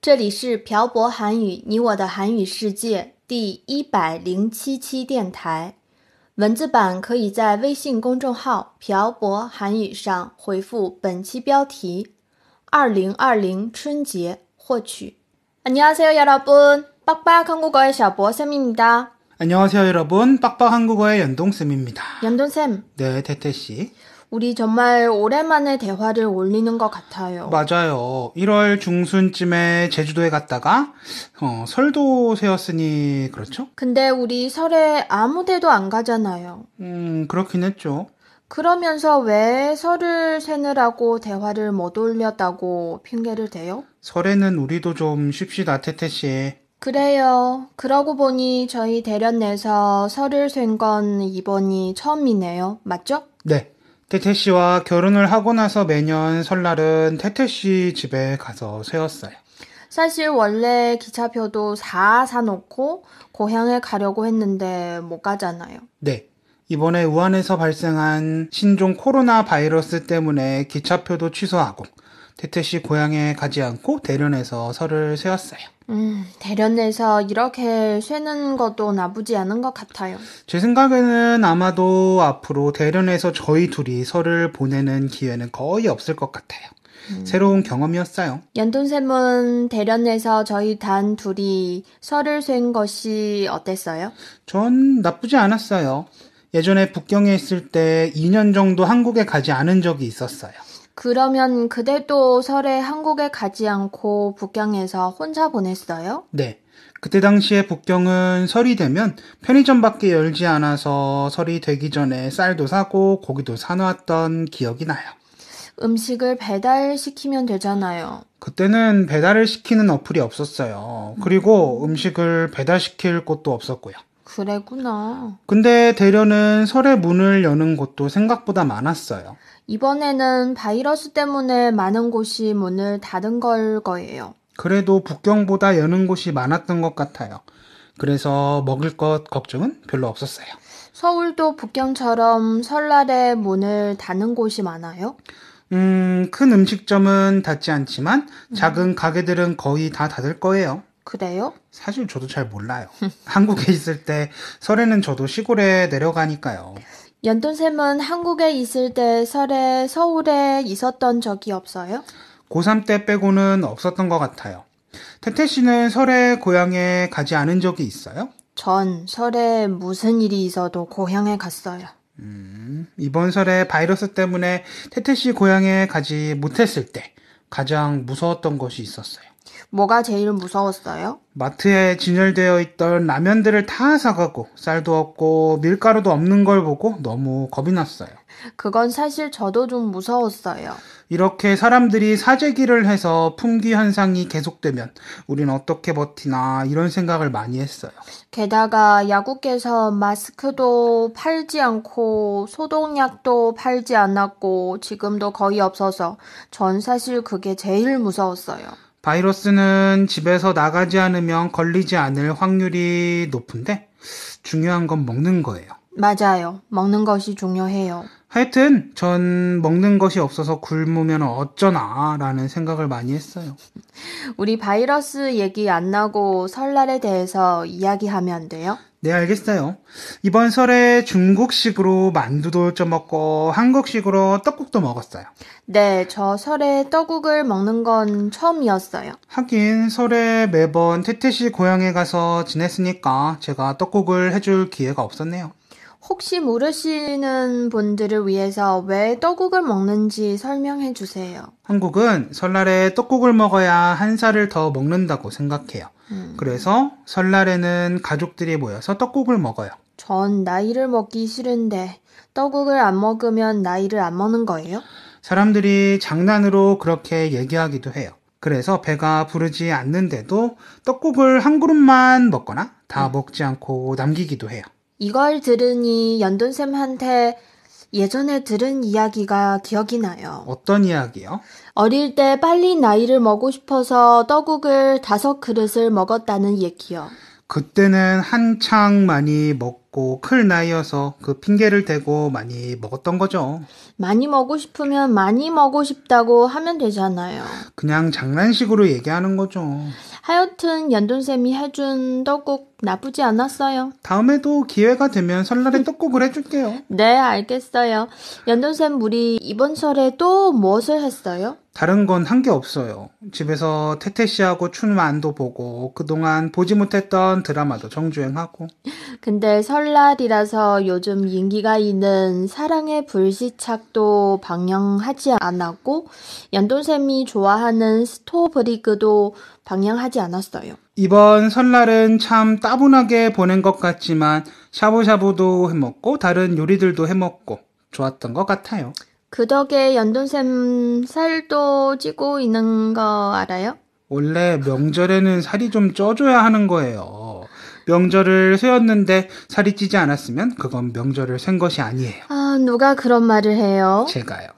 这里是朴博韩语，你我的韩语世界第一百零七期电台。文字版可以在微信公众号“朴博韩语”上回复本期标题“二零二零春节”获取。안녕하세요여러분，빡빡한국어의小博쌤입니다。 안녕하세요 여러분 빡빡 한국어의 연동쌤입니다 연돈 쌤, 네 태태씨 우리 정말 오랜만에 대화를 올리는 것 같아요. 맞아요 1월 중순쯤에 제주도에 갔다가 어, 설도 세웠으니 그렇죠? 근데 우리 설에 아무 데도 안 가잖아요. 음 그렇긴 했죠 그러면서 왜 설을 세느라고 대화를 못 올렸다고 핑계를 대요? 설에는 우리도 좀 쉽시다 태태씨 그래요. 그러고 보니 저희 대련내에서 설을 쐴 건 이번이 처음이네요. 맞죠? 네 태태 씨와 결혼을 하고 나서 매년 설날은 태태 씨 집에 가서 세웠어요 사실 원래 기차표도 다 사놓고 고향에 가려고 했는데 못 가잖아요. 네. 이번에 우한에서 발생한 신종 코로나 바이러스 때문에 기차표도 취소하고 태태 씨 고향에 가지 않고 대련에서 설을 세웠어요. 음, 대련내에서 이렇게 쇠는 것도 나쁘지 않은 것 같아요. 제 생각에는 아마도 앞으로 대련에서 저희 둘이 설을 보내는 기회는 거의 없을 것 같아요. 새로운 경험이었어요. 연돈쌤은 대련내에서 저희 단 둘이 설을 쐴 것이 어땠어요? 전 나쁘지 않았어요. 예전에 북경에 있을 때 2년 정도 한국에 가지 않은 적이 있었어요. 그러면 그대도 설에 한국에 가지 않고 북경에서 혼자 보냈어요? 네. 그때 당시에 북경은 설이 되면 편의점밖에 열지 않아서 설이 되기 전에 쌀도 사고 고기도 사놓았던 기억이 나요. 음식을 배달시키면 되잖아요. 그때는 배달을 시키는 어플이 없었어요. 그리고 음식을 배달시킬 곳도 없었고요. 그래구나. 근데 대련은 설의 문을 여는 곳도 생각보다 많았어요. 이번에는 바이러스 때문에 많은 곳이 문을 닫은 걸 거예요. 그래도 북경보다 여는 곳이 많았던 것 같아요. 그래서 먹을 것 걱정은 별로 없었어요. 서울도 북경처럼 설날에 문을 닫는 곳이 많아요? 음, 큰 음식점은 닫지 않지만 작은 가게들은 거의 다 닫을 거예요. 그래요? 사실 저도 잘 몰라요. 한국에 있을 때 설에는 저도 시골에 내려가니까요. 연돈쌤은 한국에 있을 때 설에 서울에 있었던 적이 없어요? 고3 때 빼고는 없었던 것 같아요. 태태 씨는 설에 고향에 가지 않은 적이 있어요? 전 설에 무슨 일이 있어도 고향에 갔어요. 이번 설에 바이러스 때문에 태태 씨 고향에 가지 못했을 때 가장 무서웠던 것이 있었어요. 뭐가 제일 무서웠어요? 마트에 진열되어 있던 라면들을 다 사가고 쌀도 없고 밀가루도 없는 걸 보고 너무 겁이 났어요. 그건 사실 저도 좀 무서웠어요. 이렇게 사람들이 사재기를 해서 품귀 현상이 계속되면 우린 어떻게 버티나 이런 생각을 많이 했어요. 게다가 야구께서 마스크도 팔지 않고 소독약도 팔지 않았고 지금도 거의 없어서 전 사실 그게 제일 무서웠어요. 바이러스는 집에서 나가지 않으면 걸리지 않을 확률이 높은데 중요한 건 먹는 거예요. 맞아요. 먹는 것이 중요해요. 하여튼 전 먹는 것이 없어서 굶으면 어쩌나 라는 생각을 많이 했어요. 우리 바이러스 얘기 안 나고 설날에 대해서 이야기하면 안 돼요? 네, 알겠어요. 이번 설에 중국식으로 만두도 좀 먹고 한국식으로 떡국도 먹었어요. 네, 저 설에 떡국을 먹는 건 처음이었어요. 하긴 설에 매번 태태 씨 고향에 가서 지냈으니까 제가 떡국을 해줄 기회가 없었네요. 혹시 모르시는 분들을 위해서 왜 떡국을 먹는지 설명해 주세요. 한국은 설날에 떡국을 먹어야 한 살을 더 먹는다고 생각해요. 그래서 설날에는 가족들이 모여서 떡국을 먹어요. 전 나이를 먹기 싫은데 떡국을 안 먹으면 나이를 안 먹는 거예요? 사람들이 장난으로 그렇게 얘기하기도 해요. 그래서 배가 부르지 않는데도 떡국을 한 그릇만 먹거나 다 먹지 않고 남기기도 해요. 이걸 들으니 연돈쌤한테 예전에 들은 이야기가 기억이 나요. 어떤 이야기요? 어릴 때 빨리 나이를 먹고 싶어서 떡국을 다섯 그릇을 먹었다는 얘기요. 그때는 한창 많이 먹고 클 나이여서 그 핑계를 대고 많이 먹었던 거죠. 많이 먹고 싶으면 많이 먹고 싶다고 하면 되잖아요. 그냥 장난식으로 얘기하는 거죠. 하여튼 연돈쌤이 해준 떡국 나쁘지 않았어요. 다음에도 기회가 되면 설날에 떡국을 해줄게요. 네, 알겠어요. 연돈쌤 우리 이번 설에 또 무엇을 했어요? 다른 건 한 게 없어요. 집에서 태태 씨하고 춘만도 보고 그동안 보지 못했던 드라마도 정주행하고 근데 설날이라서 요즘 인기가 있는 사랑의 불시착도 방영하지 않았고 연돈쌤이 좋아하는 스토브리그도 방영하지 않았어요. 이번 설날은 참 따분하게 보낸 것 같지만 샤브샤브도 해먹고 다른 요리들도 해먹고 좋았던 것 같아요. 그 덕에 연돈쌤 살도 찌고 있는 거 알아요? 원래 명절에는 살이 좀 쪄줘야 하는 거예요. 명절을 세웠는데 살이 찌지 않았으면 그건 명절을 센 것이 아니에요. 아, 누가 그런 말을 해요? 제가요.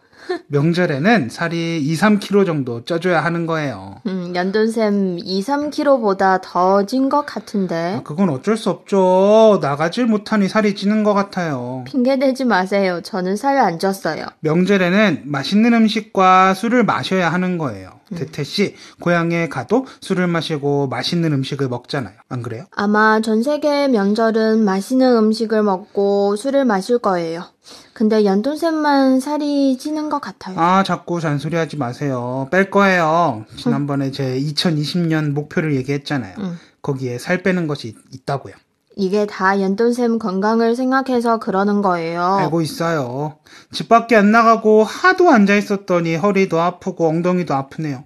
명절에는 살이 2, 3kg 정도 쪄줘야 하는 거예요. 음, 연돈쌤 2, 3kg보다 더 찐 것 같은데. 아, 그건 어쩔 수 없죠. 나가질 못하니 살이 찌는 것 같아요. 핑계 대지 마세요. 저는 살 안 쪘어요. 명절에는 맛있는 음식과 술을 마셔야 하는 거예요. 태태 씨, 고향에 가도 술을 마시고 맛있는 음식을 먹잖아요. 안 그래요? 아마 전 세계 명절은 맛있는 음식을 먹고 술을 마실 거예요. 근데 연돈쌤만 살이 찌는 것 같아요. 아, 자꾸 잔소리하지 마세요. 뺄 거예요. 지난번에 제 2020년 목표를 얘기했잖아요. 응. 거기에 살 빼는 것이 있다고요. 이게 다 연돈쌤 건강을 생각해서 그러는 거예요. 알고 있어요. 집 밖에 안 나가고 하도 앉아 있었더니 허리도 아프고 엉덩이도 아프네요.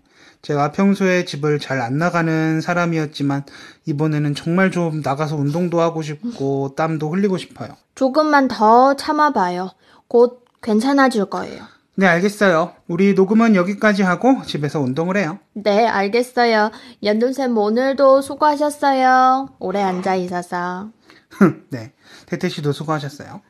제가 평소에 집을 잘 안 나가는 사람이었지만 이번에는 정말 좀 나가서 운동도 하고 싶고 땀도 흘리고 싶어요. 조금만 더 참아봐요. 곧 괜찮아질 거예요. 네, 알겠어요. 우리 녹음은 여기까지 하고 집에서 운동을 해요. 네, 알겠어요. 연돈쌤 오늘도 수고하셨어요. 오래 앉아 있어서. 네, 태태 씨도 수고하셨어요.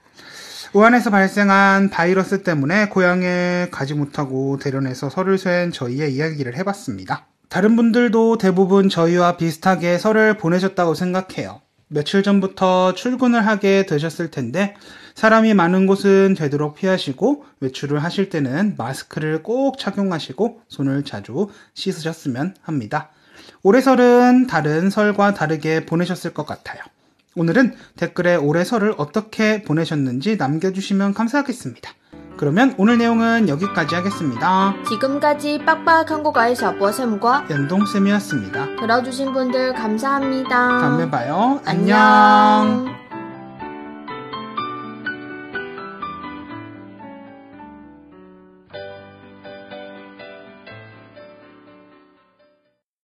우한에서 발생한 바이러스 때문에 고향에 가지 못하고 대련해서 설을 쇠한 저희의 이야기를 해봤습니다. 다른 분들도 대부분 저희와 비슷하게 설을 보내셨다고 생각해요. 며칠 전부터 출근을 하게 되셨을 텐데 사람이 많은 곳은 되도록 피하시고 외출을 하실 때는 마스크를 꼭 착용하시고 손을 자주 씻으셨으면 합니다. 올해 설은 다른 설과 다르게 보내셨을 것 같아요. 오늘은 댓글에 올해 설을 어떻게 보내셨는지 남겨주시면 감사하겠습니다. 그러면 오늘 내용은 여기까지 하겠습니다. 지금까지 빡빡 한국어의 샤버쌤과 연동쌤이었습니다. 들어주신 분들 감사합니다. 다음에 봐요. 안녕. 안녕.